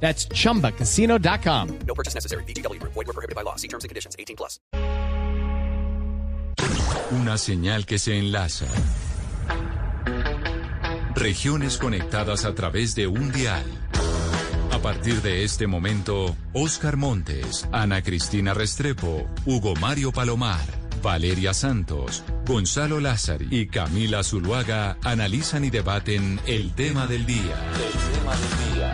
That's chumbacasino.com. No purchase necessary. BGW. Void were prohibited by law. See terms and conditions. 18 plus. Una señal que se enlaza. Regiones conectadas a través de un dial. A partir de este momento, Oscar Montes, Ana Cristina Restrepo, Hugo Mario Palomar, Valeria Santos, Gonzalo Lázari y Camila Zuluaga analizan y debaten el tema del día. El tema del día.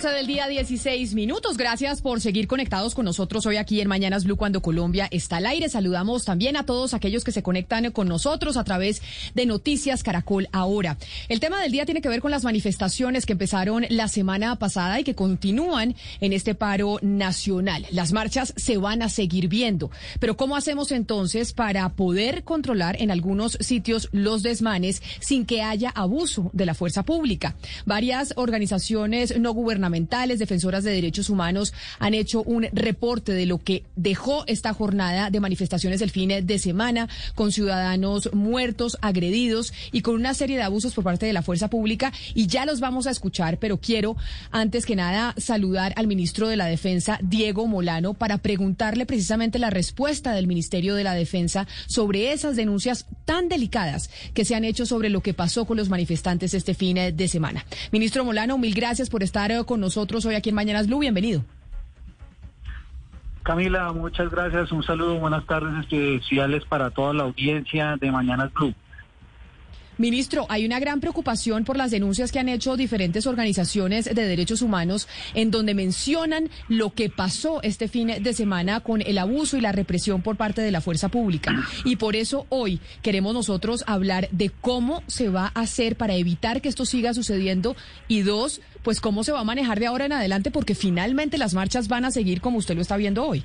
12 del día, 16 minutos. Gracias por seguir conectados con nosotros hoy aquí en Mañanas Blue cuando Colombia está al aire. Saludamos también a todos aquellos que se conectan con nosotros a través de Noticias Caracol ahora. El tema del día tiene que ver con las manifestaciones que empezaron la semana pasada y que continúan en este paro nacional. Las marchas se van a seguir viendo. Pero ¿cómo hacemos entonces para poder controlar en algunos sitios los desmanes sin que haya abuso de la fuerza pública? Varias organizaciones no gubernamentales, defensoras de derechos humanos, han hecho un reporte de lo que dejó esta jornada de manifestaciones el fin de semana, con ciudadanos muertos, agredidos y con una serie de abusos por parte de la fuerza pública. Y ya los vamos a escuchar, pero quiero, antes que nada, saludar al ministro de la Defensa, Diego Molano, para preguntarle precisamente la respuesta del Ministerio de la Defensa sobre esas denuncias tan delicadas que se han hecho sobre lo que pasó con los manifestantes este fin de semana. Ministro Molano, mil gracias por estar con nosotros hoy aquí en Mañanas Blue. Bienvenido. Camila, muchas gracias. Un saludo, buenas tardes especiales para toda la audiencia de Mañanas Blue. Ministro, hay una gran preocupación por las denuncias que han hecho diferentes organizaciones de derechos humanos en donde mencionan lo que pasó este fin de semana con el abuso y la represión por parte de la fuerza pública. Y por eso hoy queremos nosotros hablar de cómo se va a hacer para evitar que esto siga sucediendo y dos, pues cómo se va a manejar de ahora en adelante porque finalmente las marchas van a seguir como usted lo está viendo hoy.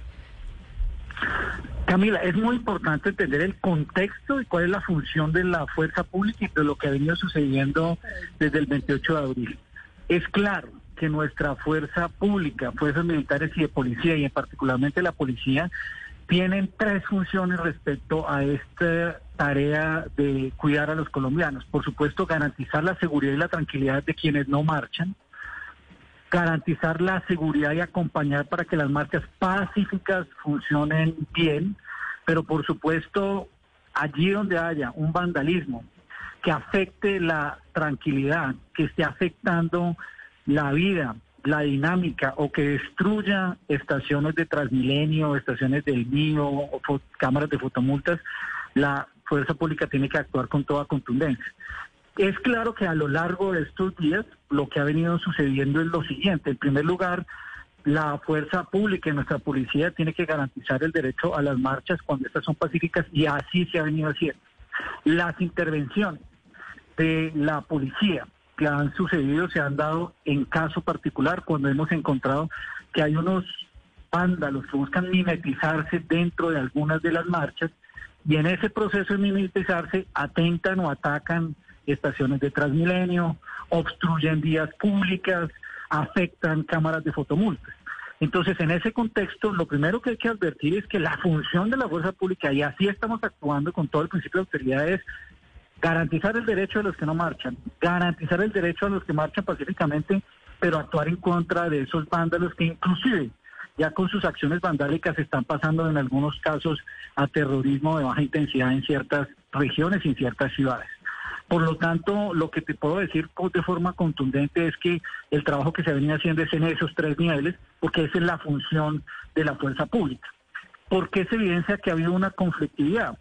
Camila, es muy importante entender el contexto y cuál es la función de la fuerza pública y de lo que ha venido sucediendo desde el 28 de abril. Es claro que nuestra fuerza pública, fuerzas militares y de policía, y en particularmente la policía, tienen tres funciones respecto a esta tarea de cuidar a los colombianos. Por supuesto, garantizar la seguridad y la tranquilidad de quienes no marchan, garantizar la seguridad y acompañar para que las marchas pacíficas funcionen bien, pero por supuesto allí donde haya un vandalismo que afecte la tranquilidad, que esté afectando la vida, la dinámica o que destruya estaciones de Transmilenio, estaciones del mío o cámaras de fotomultas, la fuerza pública tiene que actuar con toda contundencia. Es claro que a lo largo de estos días lo que ha venido sucediendo es lo siguiente. En primer lugar, la fuerza pública y nuestra policía tiene que garantizar el derecho a las marchas cuando estas son pacíficas y así se ha venido haciendo. Las intervenciones de la policía que han sucedido se han dado en caso particular cuando hemos encontrado que hay unos vándalos que buscan mimetizarse dentro de algunas de las marchas y en ese proceso de mimetizarse atentan o atacan estaciones de Transmilenio, obstruyen vías públicas, afectan cámaras de fotomultas. Entonces, en ese contexto, lo primero que hay que advertir es que la función de la fuerza pública, y así estamos actuando con todo el principio de autoridad, es garantizar el derecho de los que no marchan, garantizar el derecho a los que marchan pacíficamente, pero actuar en contra de esos vándalos que inclusive ya con sus acciones vandálicas están pasando en algunos casos a terrorismo de baja intensidad en ciertas regiones y en ciertas ciudades. Por lo tanto, lo que te puedo decir de forma contundente es que el trabajo que se venía haciendo es en esos tres niveles, porque esa es la función de la fuerza pública. ¿Por qué se evidencia que ha habido una conflictividad?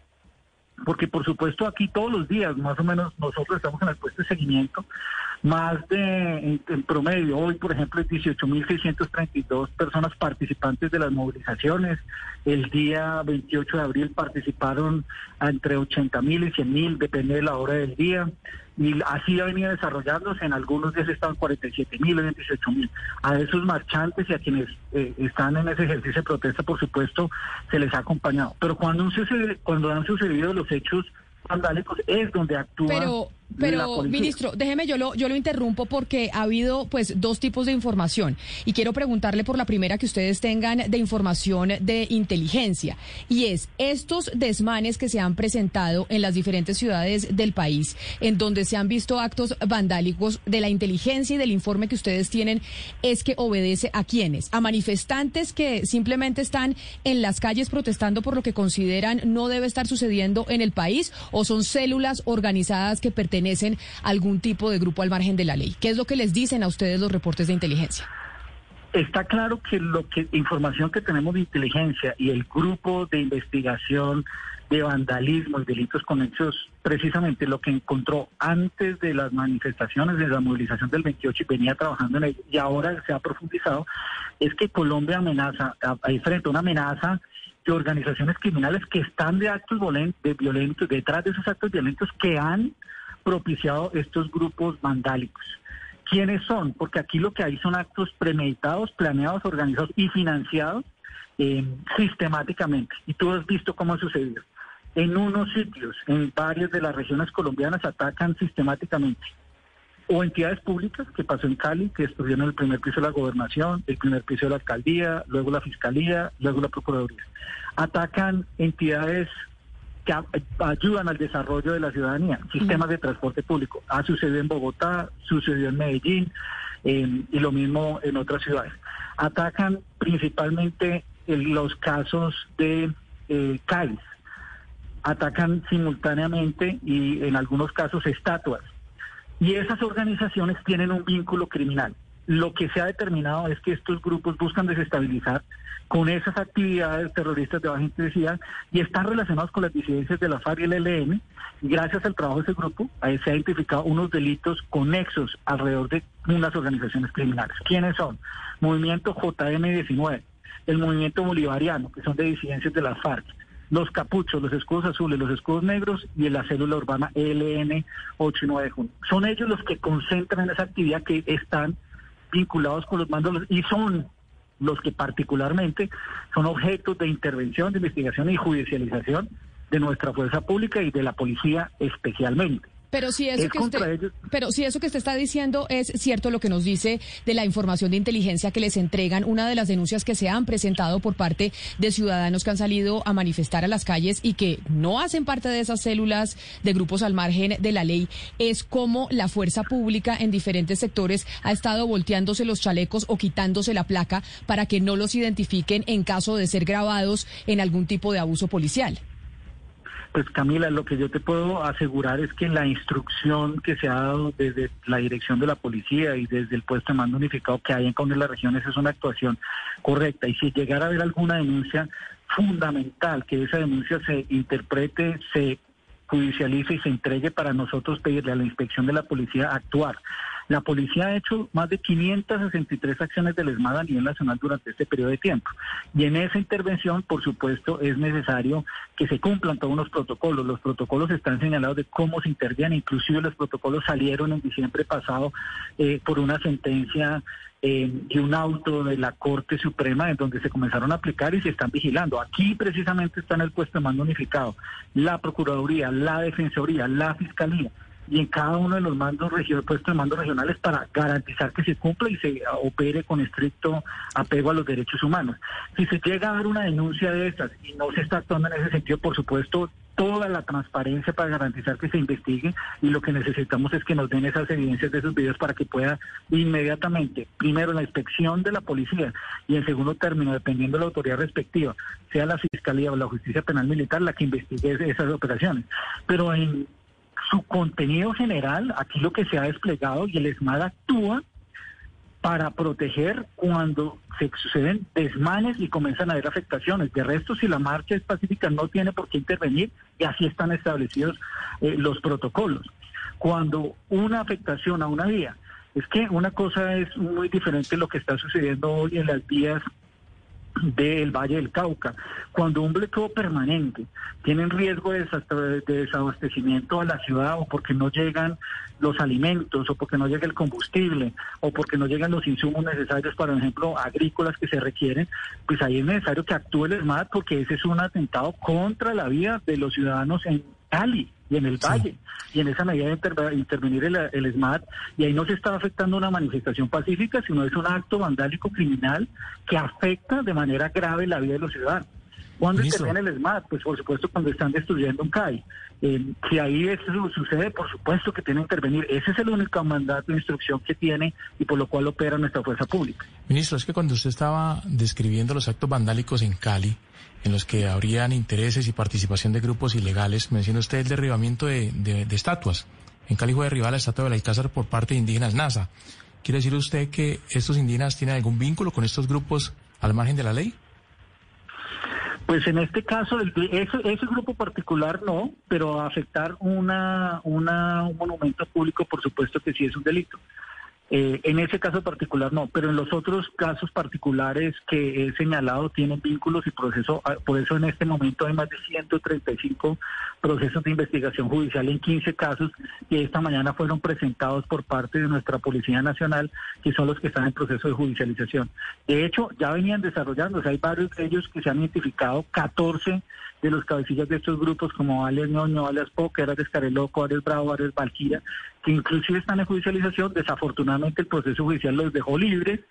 Porque por supuesto aquí todos los días, más o menos nosotros estamos en el puesto de seguimiento, más de, en, promedio, hoy por ejemplo, 18.632 personas participantes de las movilizaciones. El día 28 de abril participaron entre 80.000 y 100.000, depende de la hora del día. Y así ha venido desarrollándose. En algunos días estaban 47 mil, 28 mil. A esos marchantes y a quienes eh, están en ese ejercicio de protesta, por supuesto, se les ha acompañado. Pero cuando, sucede, cuando han sucedido los hechos vandálicos es donde actúa pero pero ministro déjeme yo lo yo lo interrumpo porque ha habido pues dos tipos de información. Y quiero preguntarle por la primera que ustedes tengan de información de inteligencia. Y es estos desmanes que se han presentado en las diferentes ciudades del país en donde se han visto actos vandálicos de la inteligencia y del informe que ustedes tienen es que obedece a quiénes a manifestantes que simplemente están en las calles protestando por lo que consideran no debe estar sucediendo en el país o son células organizadas que pertenecen a algún tipo de grupo al margen de la ley? ¿Qué es lo que les dicen a ustedes los reportes de inteligencia? Está claro que lo que información que tenemos de inteligencia y el grupo de investigación de vandalismo y delitos conexos, precisamente lo que encontró antes de las manifestaciones, de la movilización del 28 y venía trabajando en ello, y ahora se ha profundizado, es que Colombia amenaza, hay frente a una amenaza de organizaciones criminales que están de actos violentos, detrás de esos actos violentos que han propiciado estos grupos vandálicos. ¿Quiénes son? Porque aquí lo que hay son actos premeditados, planeados, organizados y financiados eh, sistemáticamente. Y tú has visto cómo ha sucedido. En unos sitios, en varias de las regiones colombianas, atacan sistemáticamente o entidades públicas, que pasó en Cali, que estuvieron en el primer piso de la gobernación, el primer piso de la alcaldía, luego la fiscalía, luego la procuraduría. Atacan entidades que ayudan al desarrollo de la ciudadanía, sistemas de transporte público. Ha sucedido en Bogotá, sucedió en Medellín y lo mismo en otras ciudades. Atacan principalmente en los casos de eh, Cali. Atacan simultáneamente y en algunos casos estatuas y esas organizaciones tienen un vínculo criminal. Lo que se ha determinado es que estos grupos buscan desestabilizar con esas actividades terroristas de baja intensidad y están relacionados con las disidencias de la FARC y el ELN. Gracias al trabajo de ese grupo, ahí se ha identificado unos delitos conexos alrededor de unas organizaciones criminales. ¿Quiénes son? Movimiento JM19, el Movimiento Bolivariano, que son de disidencias de la FARC, los capuchos, los escudos azules, los escudos negros y la célula urbana ELN 8 y 9 de junio. Son ellos los que concentran esa actividad que están vinculados con los mandos y son los que particularmente son objetos de intervención, de investigación y judicialización de nuestra fuerza pública y de la policía especialmente. Pero si eso que usted, pero si eso que usted está diciendo es cierto lo que nos dice de la información de inteligencia que les entregan, una de las denuncias que se han presentado por parte de ciudadanos que han salido a manifestar a las calles y que no hacen parte de esas células de grupos al margen de la ley, es cómo la fuerza pública en diferentes sectores ha estado volteándose los chalecos o quitándose la placa para que no los identifiquen en caso de ser grabados en algún tipo de abuso policial. Pues Camila, lo que yo te puedo asegurar es que la instrucción que se ha dado desde la dirección de la policía y desde el puesto de mando unificado que hay en cada una de las regiones es una actuación correcta. Y si llegara a haber alguna denuncia, fundamental que esa denuncia se interprete, se judicialice y se entregue para nosotros pedirle a la inspección de la policía actuar. La policía ha hecho más de 563 acciones del ESMAD a nivel nacional durante este periodo de tiempo. Y en esa intervención, por supuesto, es necesario que se cumplan todos los protocolos. Los protocolos están señalados de cómo se interviene. Inclusive los protocolos salieron en diciembre pasado eh, por una sentencia eh, de un auto de la Corte Suprema en donde se comenzaron a aplicar y se están vigilando. Aquí precisamente está en el puesto de mando unificado la Procuraduría, la Defensoría, la Fiscalía y en cada uno de los mandos regionales, puestos de mando regionales para garantizar que se cumpla y se opere con estricto apego a los derechos humanos. Si se llega a dar una denuncia de estas y no se está actuando en ese sentido, por supuesto, toda la transparencia para garantizar que se investigue y lo que necesitamos es que nos den esas evidencias de esos videos para que pueda inmediatamente, primero la inspección de la policía y en segundo término, dependiendo de la autoridad respectiva, sea la Fiscalía o la Justicia Penal Militar la que investigue esas operaciones. Pero en su contenido general, aquí lo que se ha desplegado y el ESMAD actúa para proteger cuando se suceden desmanes y comienzan a haber afectaciones. De resto, si la marcha es pacífica, no tiene por qué intervenir y así están establecidos eh, los protocolos. Cuando una afectación a una vía, es que una cosa es muy diferente lo que está sucediendo hoy en las vías del Valle del Cauca. Cuando un bloqueo permanente tiene en riesgo de desabastecimiento a la ciudad o porque no llegan los alimentos o porque no llega el combustible o porque no llegan los insumos necesarios, por ejemplo, agrícolas que se requieren, pues ahí es necesario que actúe el SMAT porque ese es un atentado contra la vida de los ciudadanos en Cali y en el Valle. Y en esa medida de intervenir el, el SMAT, y ahí no se está afectando una manifestación pacífica, sino es un acto vandálico criminal que afecta de manera grave la vida de los ciudadanos. ¿Cuándo interviene el SMAT? Pues por supuesto cuando están destruyendo un CAI. Eh, si ahí eso sucede, por supuesto que tiene que intervenir. Ese es el único mandato de instrucción que tiene y por lo cual opera nuestra fuerza pública. Ministro, es que cuando usted estaba describiendo los actos vandálicos en Cali, en los que habrían intereses y participación de grupos ilegales, menciona usted el derribamiento de, de, estatuas. En Cali fue derribada la estatua de la Alcázar por parte de indígenas NASA. ¿Quiere decir usted que estos indígenas tienen algún vínculo con estos grupos al margen de la ley? Pues en este caso, ese, ese grupo particular no, pero afectar una, una, un monumento público, por supuesto que sí es un delito. Eh, en ese caso particular no, pero en los otros casos particulares que he señalado tienen vínculos y proceso, ah, por eso en este momento hay más de 135 procesos de investigación judicial en 15 casos que esta mañana fueron presentados por parte de nuestra Policía Nacional, que son los que están en proceso de judicialización. De hecho, ya venían desarrollándose, hay varios de ellos que se han identificado, 14 de los cabecillas de estos grupos como Alex Ñoño, Alias Poker, Ares Careloco, Ares Bravo, Ares Valquira, que inclusive están en judicialización. Desafortunadamente el proceso judicial los dejó libres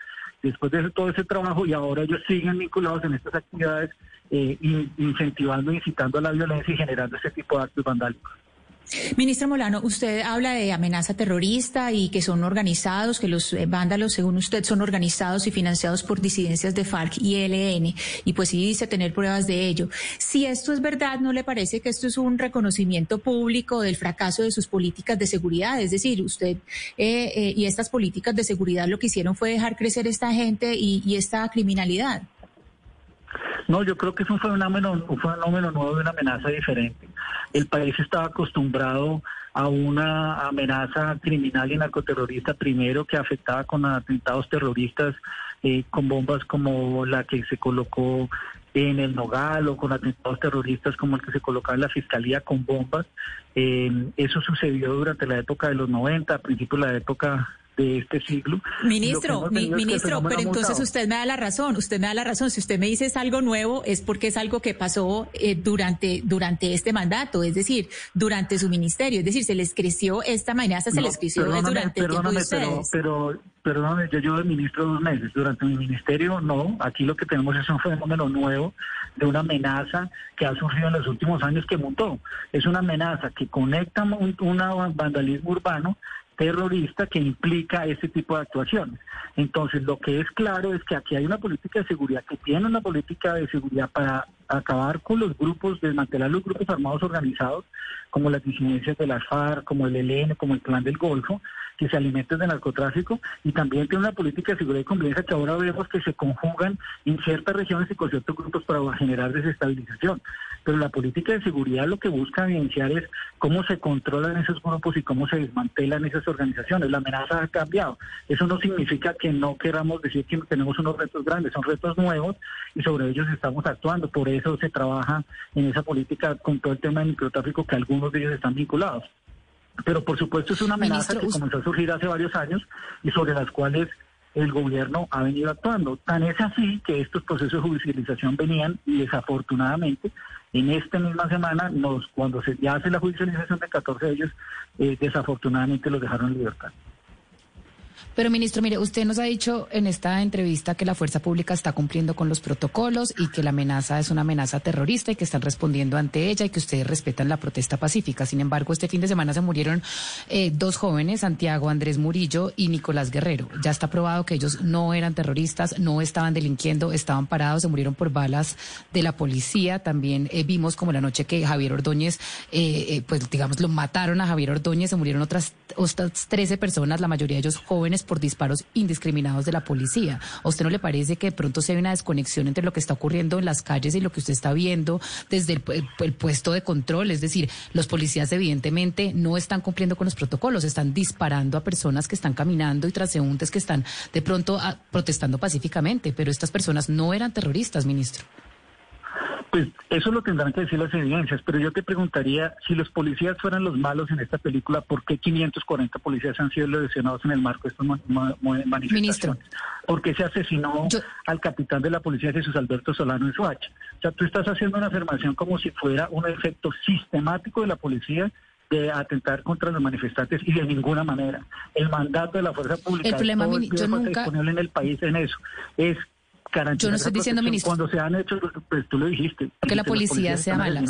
después de todo ese trabajo y ahora ellos siguen vinculados en estas actividades, eh, incentivando, incitando a la violencia y generando ese tipo de actos vandálicos. Ministro Molano, usted habla de amenaza terrorista y que son organizados, que los eh, vándalos, según usted, son organizados y financiados por disidencias de FARC y ELN, y pues sí dice tener pruebas de ello. Si esto es verdad, ¿no le parece que esto es un reconocimiento público del fracaso de sus políticas de seguridad? Es decir, usted eh, eh, y estas políticas de seguridad lo que hicieron fue dejar crecer esta gente y esta criminalidad. No, yo creo que es un fenómeno, un fenómeno nuevo de una amenaza diferente. El país estaba acostumbrado a una amenaza criminal y narcoterrorista primero que afectaba con atentados terroristas eh, con bombas como la que se colocó en el Nogal o con atentados terroristas como el que se colocaba en la Fiscalía con bombas. Eh, eso sucedió durante la época de los 90, a principios de la época de este siglo. Ministro, ministro, pero entonces usted me da la razón, usted me da la razón. Si usted me dice es algo nuevo, es porque es algo que pasó eh, durante, durante este mandato, es decir, durante su ministerio. Es decir, se les creció esta amenaza, se les creció durante el tiempo de ustedes. Pero, pero, perdóname, yo llevo de ministro dos meses. Durante mi ministerio, no. Aquí lo que tenemos es un fenómeno nuevo de una amenaza que ha surgido en los últimos años que montó. Es una amenaza que conecta un, un vandalismo urbano terrorista que implica ese tipo de actuaciones. Entonces, lo que es claro es que aquí hay una política de seguridad que tiene una política de seguridad para acabar con los grupos, desmantelar los grupos armados organizados, como las disidencias de la FARC, como el ELN, como el Plan del Golfo, que se alimentan de narcotráfico, y también tiene una política de seguridad y convivencia que ahora vemos que se conjugan en ciertas regiones y con ciertos grupos para generar desestabilización. Pero la política de seguridad lo que busca evidenciar es cómo se controlan esos grupos y cómo se desmantelan esas organizaciones. La amenaza ha cambiado. Eso no significa que no queramos decir que tenemos unos retos grandes, son retos nuevos y sobre ellos estamos actuando. Eso se trabaja en esa política con todo el tema de microtráfico que algunos de ellos están vinculados. Pero por supuesto es una amenaza que comenzó a surgir hace varios años y sobre las cuales el gobierno ha venido actuando. Tan es así que estos procesos de judicialización venían y desafortunadamente en esta misma semana, nos, cuando se ya hace la judicialización de 14 de ellos, eh, desafortunadamente los dejaron en libertad. Pero, ministro, mire, usted nos ha dicho en esta entrevista que la fuerza pública está cumpliendo con los protocolos y que la amenaza es una amenaza terrorista y que están respondiendo ante ella y que ustedes respetan la protesta pacífica. Sin embargo, este fin de semana se murieron eh, dos jóvenes, Santiago Andrés Murillo y Nicolás Guerrero. Ya está probado que ellos no eran terroristas, no estaban delinquiendo, estaban parados, se murieron por balas de la policía. También eh, vimos como la noche que Javier Ordóñez, eh, pues digamos, lo mataron a Javier Ordóñez, se murieron otras, otras 13 personas, la mayoría de ellos jóvenes por disparos indiscriminados de la policía. ¿A usted no le parece que de pronto se hay una desconexión entre lo que está ocurriendo en las calles y lo que usted está viendo desde el, puesto de control? Es decir, los policías evidentemente no están cumpliendo con los protocolos, están disparando a personas que están caminando y transeúntes que están de pronto ah, protestando pacíficamente, pero estas personas no eran terroristas, ministro. Pues eso lo tendrán que decir las evidencias, pero yo te preguntaría, si los policías fueran los malos en esta película, ¿por qué 540 policías han sido lesionados en el marco de estas manifestaciones? Ministro. ¿Por qué se asesinó al capitán de la policía Jesús Alberto Solano en Soacha? O sea, tú estás haciendo una afirmación como si fuera un efecto sistemático de la policía de atentar contra los manifestantes y de ninguna manera. El mandato de la fuerza pública el problema, yo nunca... disponible en el país en eso es yo no estoy diciendo, ministro. Cuando se han hecho, pues tú lo dijiste. Que la policía sea mala.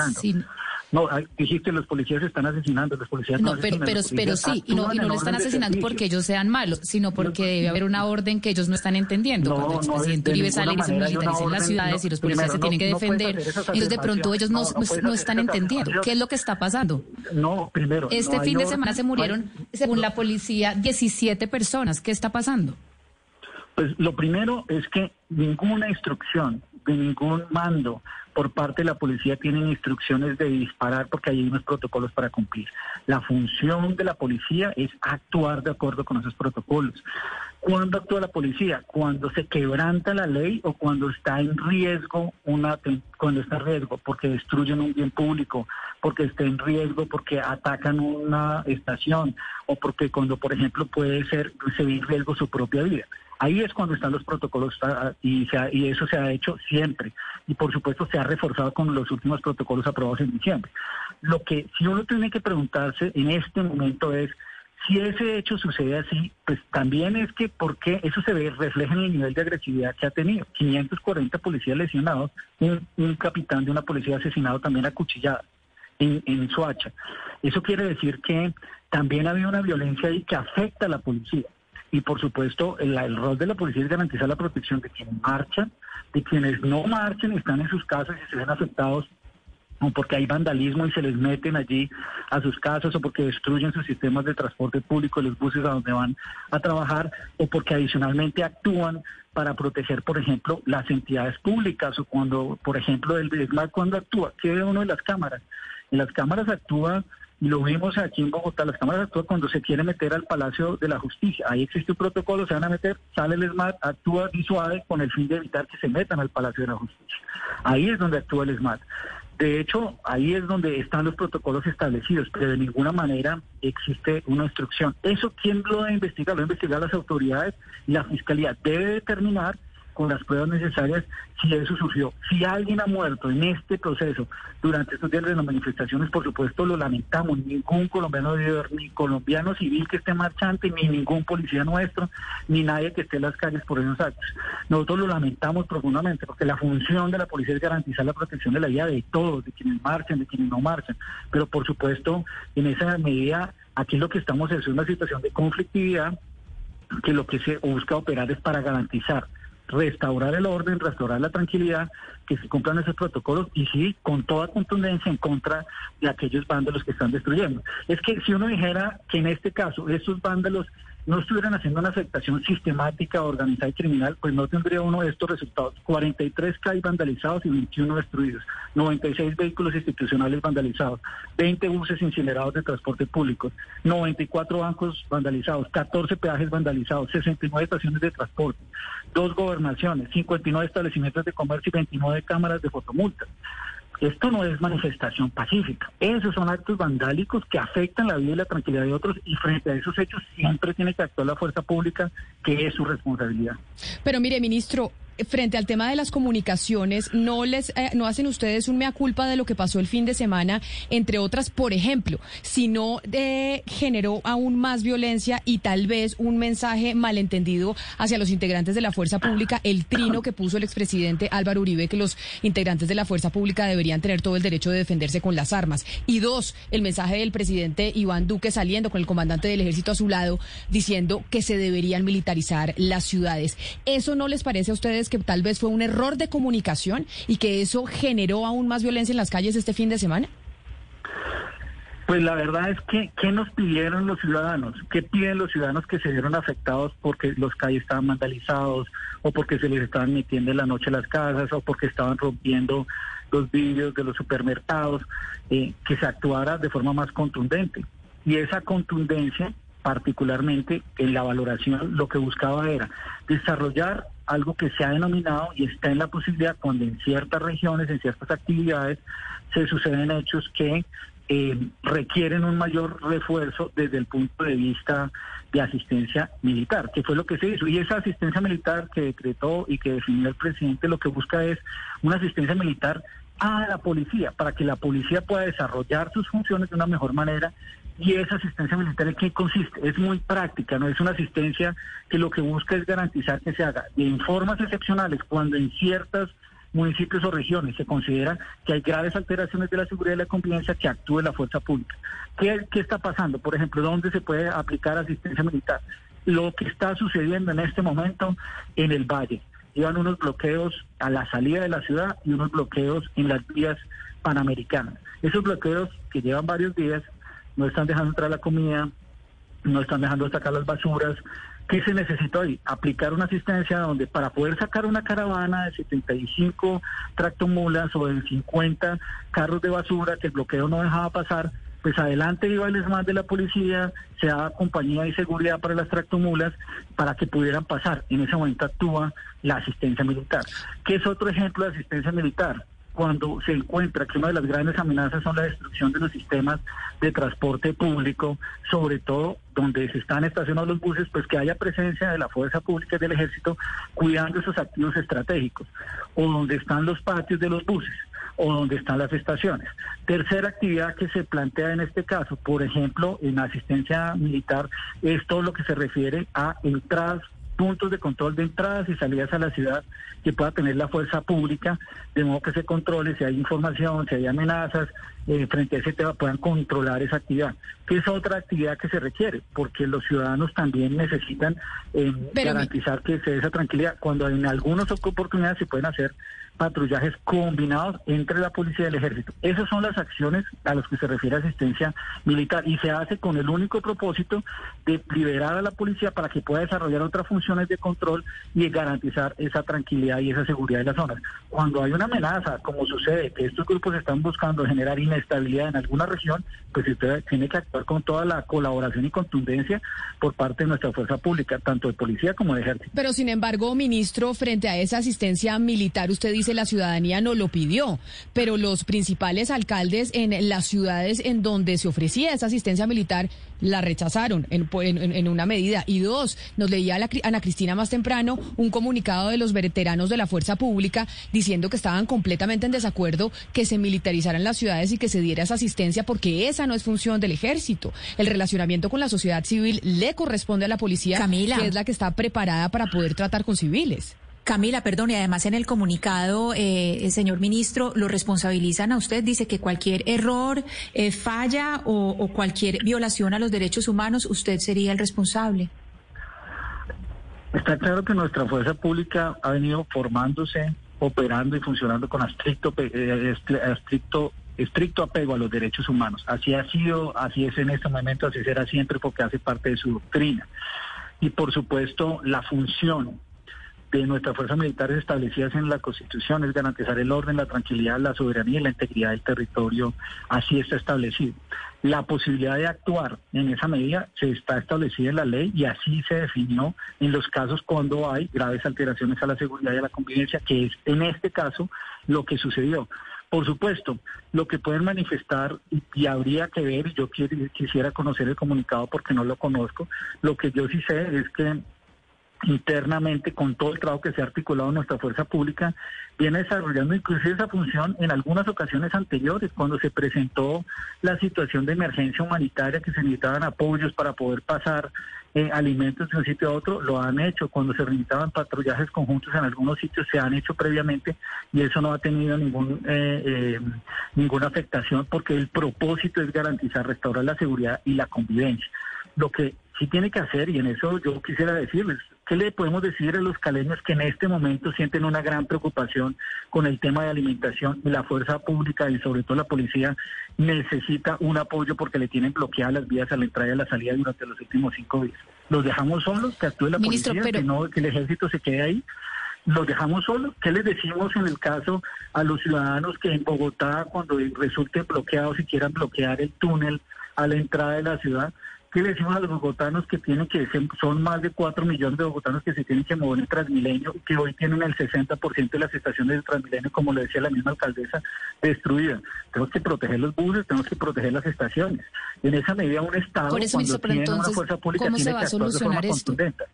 No, dijiste los policías están asesinando, los policías no, pero, pero, pero sí, y no, y no lo están asesinando porque ellos sean malos, sino porque debe haber una orden que ellos no están entendiendo. Cuando el presidente Uribe sale y se militariza en las ciudades y los policías se tienen que defender, entonces de pronto ellos no, no, están entendiendo. ¿Qué es lo que está pasando? No, primero. Este fin de semana se murieron, según la policía, 17 personas. ¿Qué está pasando? Pues lo primero es que ninguna instrucción de ningún mando por parte de la policía tienen instrucciones de disparar porque hay unos protocolos para cumplir. La función de la policía es actuar de acuerdo con esos protocolos. ¿Cuándo actúa la policía? Cuando se quebranta la ley o cuando está en riesgo una cuando está en riesgo porque destruyen un bien público, porque está en riesgo porque atacan una estación o porque cuando por ejemplo puede ser se ve en riesgo su propia vida. Ahí es cuando están los protocolos ah, y, y eso se ha hecho siempre. Y por supuesto se ha reforzado con los últimos protocolos aprobados en diciembre. Lo que si uno tiene que preguntarse en este momento es si ese hecho sucede así, pues también es que por qué eso se ve, refleja en el nivel de agresividad que ha tenido. 540 policías lesionados, un, un capitán de una policía asesinado también acuchillado en, en Soacha. Eso quiere decir que también ha habido una violencia ahí que afecta a la policía. Y por supuesto, el, rol de la policía es garantizar la protección de quienes marchan, de quienes no marchen, están en sus casas y se ven afectados o porque hay vandalismo y se les meten allí a sus casas o porque destruyen sus sistemas de transporte público, los buses a donde van a trabajar, o porque adicionalmente actúan para proteger, por ejemplo, las entidades públicas o cuando, por ejemplo, el DESMAC cuando actúa, ¿qué ve uno de las cámaras? En las cámaras actúa y lo vimos aquí en Bogotá, las cámaras actúan cuando se quiere meter al Palacio de la Justicia. Ahí existe un protocolo, se van a meter, sale el SMAT, actúa suave con el fin de evitar que se metan al Palacio de la Justicia. Ahí es donde actúa el SMAT. De hecho, ahí es donde están los protocolos establecidos, pero de ninguna manera existe una instrucción. ¿Eso quién lo debe investigar? Lo debe investigar las autoridades y la Fiscalía debe determinar con las pruebas necesarias si eso surgió. Si alguien ha muerto en este proceso durante estos días de las manifestaciones, por supuesto lo lamentamos. Ningún colombiano ni colombiano civil que esté marchante, ni ningún policía nuestro, ni nadie que esté en las calles por esos actos. Nosotros lo lamentamos profundamente porque la función de la policía es garantizar la protección de la vida de todos, de quienes marchen, de quienes no marchen. Pero por supuesto, en esa medida, aquí lo que estamos es una situación de conflictividad que lo que se busca operar es para garantizar restaurar el orden, restaurar la tranquilidad, que se cumplan esos protocolos y sí, con toda contundencia en contra de aquellos vándalos que están destruyendo. Es que si uno dijera que en este caso estos vándalos no estuvieran haciendo una afectación sistemática, organizada y criminal, pues no tendría uno de estos resultados. 43 CAI vandalizados y 21 destruidos, 96 vehículos institucionales vandalizados, 20 buses incinerados de transporte público, 94 bancos vandalizados, 14 peajes vandalizados, 69 estaciones de transporte, dos gobernaciones, 59 establecimientos de comercio y 29 cámaras de fotomultas. Esto no es manifestación pacífica. Esos son actos vandálicos que afectan la vida y la tranquilidad de otros y frente a esos hechos siempre tiene que actuar la fuerza pública, que es su responsabilidad. Pero mire, ministro, frente al tema de las comunicaciones, ¿no les eh, no hacen ustedes un mea culpa de lo que pasó el fin de semana? Entre otras, por ejemplo, si no eh, generó aún más violencia y tal vez un mensaje malentendido hacia los integrantes de la fuerza pública, el trino que puso el expresidente Álvaro Uribe, que los integrantes de la fuerza pública deberían tener todo el derecho de defenderse con las armas. Y dos, el mensaje del presidente Iván Duque saliendo con el comandante del ejército a su lado, diciendo que se deberían militarizar las ciudades. ¿Eso no les parece a ustedes? Que tal vez fue un error de comunicación y que eso generó aún más violencia en las calles este fin de semana? Pues la verdad es que, ¿qué nos pidieron los ciudadanos? ¿Qué piden los ciudadanos que se vieron afectados porque los calles estaban vandalizados o porque se les estaban metiendo en la noche las casas o porque estaban rompiendo los vidrios de los supermercados? Eh, que se actuara de forma más contundente. Y esa contundencia, particularmente en la valoración, lo que buscaba era desarrollar algo que se ha denominado y está en la posibilidad cuando en ciertas regiones, en ciertas actividades, se suceden hechos que eh, requieren un mayor refuerzo desde el punto de vista de asistencia militar, que fue lo que se hizo. Y esa asistencia militar que decretó y que definió el presidente lo que busca es una asistencia militar a la policía, para que la policía pueda desarrollar sus funciones de una mejor manera. Y esa asistencia militar en qué consiste? Es muy práctica, no es una asistencia que lo que busca es garantizar que se haga de formas excepcionales cuando en ciertas municipios o regiones se considera que hay graves alteraciones de la seguridad y la convivencia que actúe la fuerza pública. ¿Qué, ¿Qué está pasando? Por ejemplo, ¿dónde se puede aplicar asistencia militar? Lo que está sucediendo en este momento en el Valle iban unos bloqueos a la salida de la ciudad y unos bloqueos en las vías panamericanas. Esos bloqueos que llevan varios días no están dejando entrar la comida, no están dejando sacar las basuras. ¿Qué se necesita hoy? Aplicar una asistencia donde para poder sacar una caravana de 75 tractomulas o de 50 carros de basura que el bloqueo no dejaba pasar, pues adelante iba el ESMAD de la policía, se daba compañía de seguridad para las tractomulas para que pudieran pasar. En ese momento actúa la asistencia militar. ¿Qué es otro ejemplo de asistencia militar? Cuando se encuentra que una de las grandes amenazas son la destrucción de los sistemas de transporte público, sobre todo donde se están estacionados los buses, pues que haya presencia de la fuerza pública y del ejército cuidando esos activos estratégicos, o donde están los patios de los buses o donde están las estaciones. Tercera actividad que se plantea en este caso, por ejemplo, en asistencia militar, es todo lo que se refiere a entradas puntos de control de entradas y salidas a la ciudad que pueda tener la fuerza pública, de modo que se controle si hay información, si hay amenazas, eh, frente a ese tema puedan controlar esa actividad, que es otra actividad que se requiere, porque los ciudadanos también necesitan eh, garantizar que se dé esa tranquilidad. Cuando en algunas oportunidades se pueden hacer patrullajes combinados entre la policía y el ejército. Esas son las acciones a las que se refiere asistencia militar y se hace con el único propósito de liberar a la policía para que pueda desarrollar otras funciones de control y garantizar esa tranquilidad y esa seguridad de las zonas. Cuando hay una amenaza, como sucede, que estos grupos están buscando generar inestabilidad en alguna región, pues usted tiene que actuar con toda la colaboración y contundencia por parte de nuestra fuerza pública, tanto de policía como de ejército. Pero sin embargo, ministro, frente a esa asistencia militar, usted dice la ciudadanía no lo pidió, pero los principales alcaldes en las ciudades en donde se ofrecía esa asistencia militar la rechazaron en, en, una medida. Y dos, nos leía la, Ana Cristina más temprano un comunicado de los veteranos de la fuerza pública diciendo que estaban completamente en desacuerdo que se militarizaran las ciudades y que se diera esa asistencia porque esa no es función del ejército. El relacionamiento con la sociedad civil le corresponde a la policía, Camila. que es la que está preparada para poder tratar con civiles. Camila, perdón, y además en el comunicado, eh, el señor ministro, lo responsabilizan a usted, dice que cualquier error, eh, falla o, o, cualquier violación a los derechos humanos, usted sería el responsable. Está claro que nuestra fuerza pública ha venido formándose, operando y funcionando con estricto, eh, estricto estricto apego a los derechos humanos. Así ha sido, así es en este momento, así será siempre porque hace parte de su doctrina. Y por supuesto, la función de nuestras fuerzas militares establecidas en la Constitución es garantizar el orden, la tranquilidad, la soberanía y la integridad del territorio. Así está establecido. La posibilidad de actuar en esa medida se está establecida en la ley y así se definió en los casos cuando hay graves alteraciones a la seguridad y a la convivencia, que es en este caso lo que sucedió. Por supuesto, lo que pueden manifestar y, habría que ver, yo quisiera conocer el comunicado porque no lo conozco, lo que yo sí sé es que internamente con todo el trabajo que se ha articulado en nuestra fuerza pública, viene desarrollando inclusive esa función en algunas ocasiones anteriores, cuando se presentó la situación de emergencia humanitaria, que se necesitaban apoyos para poder pasar eh, alimentos de un sitio a otro, lo han hecho. Cuando se necesitaban patrullajes conjuntos en algunos sitios, se han hecho previamente y eso no ha tenido ningún, eh, eh, ninguna afectación porque el propósito es garantizar, restaurar la seguridad y la convivencia. Lo que sí tiene que hacer, y en eso yo quisiera decirles, ¿qué le podemos decir a los caleños que en este momento sienten una gran preocupación con el tema de alimentación la fuerza pública y sobre todo la policía necesita un apoyo porque le tienen bloqueadas las vías a la entrada y a la salida durante los últimos cinco días? ¿Los dejamos solos, que actúe la policía, que, no, que el ejército se quede ahí? los dejamos solos. ¿Qué les decimos en el caso a los ciudadanos que en Bogotá, cuando resulten bloqueados y quieran bloquear el túnel a la entrada de la ciudad, ¿qué le decimos a los bogotanos que tienen que son más de 4 millones de bogotanos que se tienen que mover en Transmilenio, que hoy tienen el 60% de las estaciones de Transmilenio, como le decía la misma alcaldesa, destruidas? Tenemos que proteger los buses, tenemos que proteger las estaciones. En esa medida un Estado, cuando tiene una fuerza pública, tiene que actuar de forma contundente.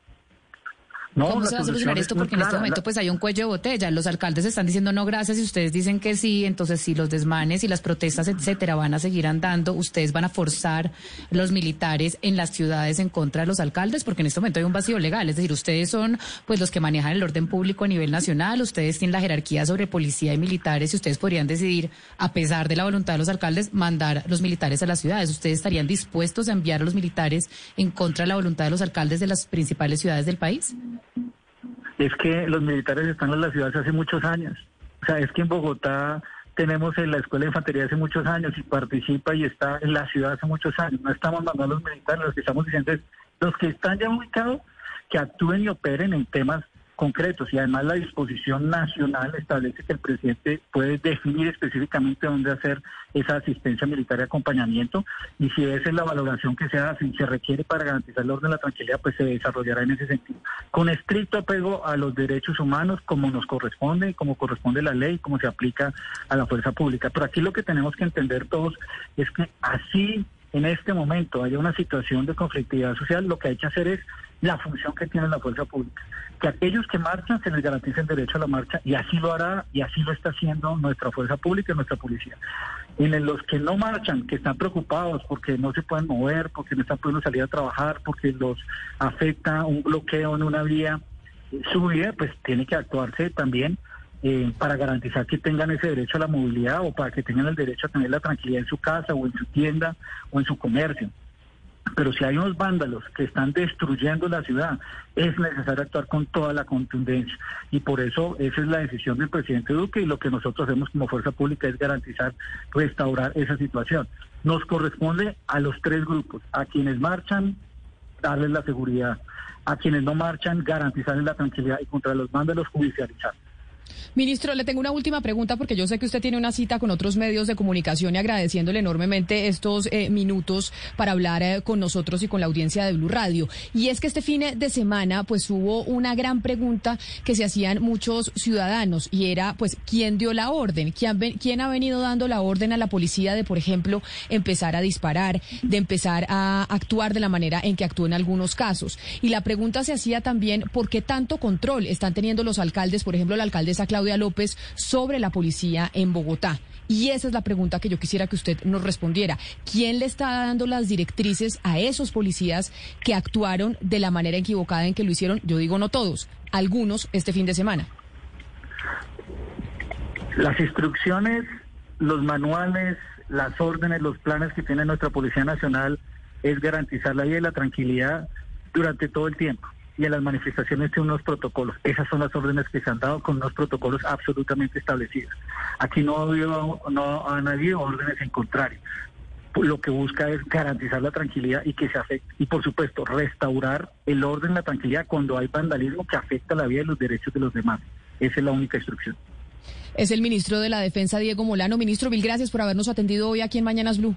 ¿Cómo se va a solucionar esto? Porque en este momento pues hay un cuello de botella. Los alcaldes están diciendo no gracias y ustedes dicen que sí. Entonces si los desmanes y las protestas, etcétera, van a seguir andando, ustedes van a forzar los militares en las ciudades en contra de los alcaldes, porque en este momento hay un vacío legal. Es decir, ustedes son pues los que manejan el orden público a nivel nacional, ustedes tienen la jerarquía sobre policía y militares y ustedes podrían decidir, a pesar de la voluntad de los alcaldes, mandar los militares a las ciudades. ¿Ustedes estarían dispuestos a enviar a los militares en contra de la voluntad de los alcaldes de las principales ciudades del país? Es que los militares están en las ciudades hace muchos años. O sea, es que en Bogotá tenemos en la Escuela de Infantería hace muchos años y participa y está en la ciudad hace muchos años. No estamos mandando a los militares, lo que estamos diciendo es los que están ya ubicados, que actúen y operen en temas concretos y además la disposición nacional establece que el presidente puede definir específicamente dónde hacer esa asistencia militar y acompañamiento y si esa es la valoración que se hace y se requiere para garantizar el orden de la tranquilidad, pues se desarrollará en ese sentido. Con estricto apego a los derechos humanos como nos corresponde, como corresponde la ley, como se aplica a la fuerza pública. Pero aquí lo que tenemos que entender todos es que así en este momento haya una situación de conflictividad social, lo que hay que hacer es la función que tiene la fuerza pública. Que aquellos que marchan se les garantice el derecho a la marcha y así lo hará y así lo está haciendo nuestra fuerza pública y nuestra policía. En los que no marchan, que están preocupados porque no se pueden mover, porque no están pudiendo salir a trabajar, porque los afecta un bloqueo en una vía, su vida, pues tiene que actuarse también eh, para garantizar que tengan ese derecho a la movilidad o para que tengan el derecho a tener la tranquilidad en su casa o en su tienda o en su comercio. Pero si hay unos vándalos que están destruyendo la ciudad, es necesario actuar con toda la contundencia. Y por eso esa es la decisión del presidente Duque y lo que nosotros hacemos como fuerza pública es garantizar, restaurar esa situación. Nos corresponde a los tres grupos, a quienes marchan, darles la seguridad, a quienes no marchan, garantizarles la tranquilidad y contra los vándalos judicializar. Ministro, le tengo una última pregunta porque yo sé que usted tiene una cita con otros medios de comunicación y agradeciéndole enormemente estos eh, minutos para hablar eh, con nosotros y con la audiencia de Blue Radio. Y es que este fin de semana pues hubo una gran pregunta que se hacían muchos ciudadanos y era pues quién dio la orden, quién, quién ha venido dando la orden a la policía de por ejemplo empezar a disparar, de empezar a actuar de la manera en que actuó en algunos casos. Y la pregunta se hacía también por qué tanto control están teniendo los alcaldes, por ejemplo la Claudia López sobre la policía en Bogotá. Y esa es la pregunta que yo quisiera que usted nos respondiera. ¿Quién le está dando las directrices a esos policías que actuaron de la manera equivocada en que lo hicieron? Yo digo no todos, algunos este fin de semana. Las instrucciones, los manuales, las órdenes, los planes que tiene nuestra Policía Nacional es garantizar la vida y la tranquilidad durante todo el tiempo y en las manifestaciones tiene unos protocolos. Esas son las órdenes que se han dado con unos protocolos absolutamente establecidos. Aquí no ha habido, no han habido órdenes en contrario. Lo que busca es garantizar la tranquilidad y que se afecte, y por supuesto, restaurar el orden, la tranquilidad cuando hay vandalismo que afecta la vida y los derechos de los demás. Esa es la única instrucción. Es el ministro de la Defensa, Diego Molano. Ministro, mil gracias por habernos atendido hoy aquí en Mañanas Blue.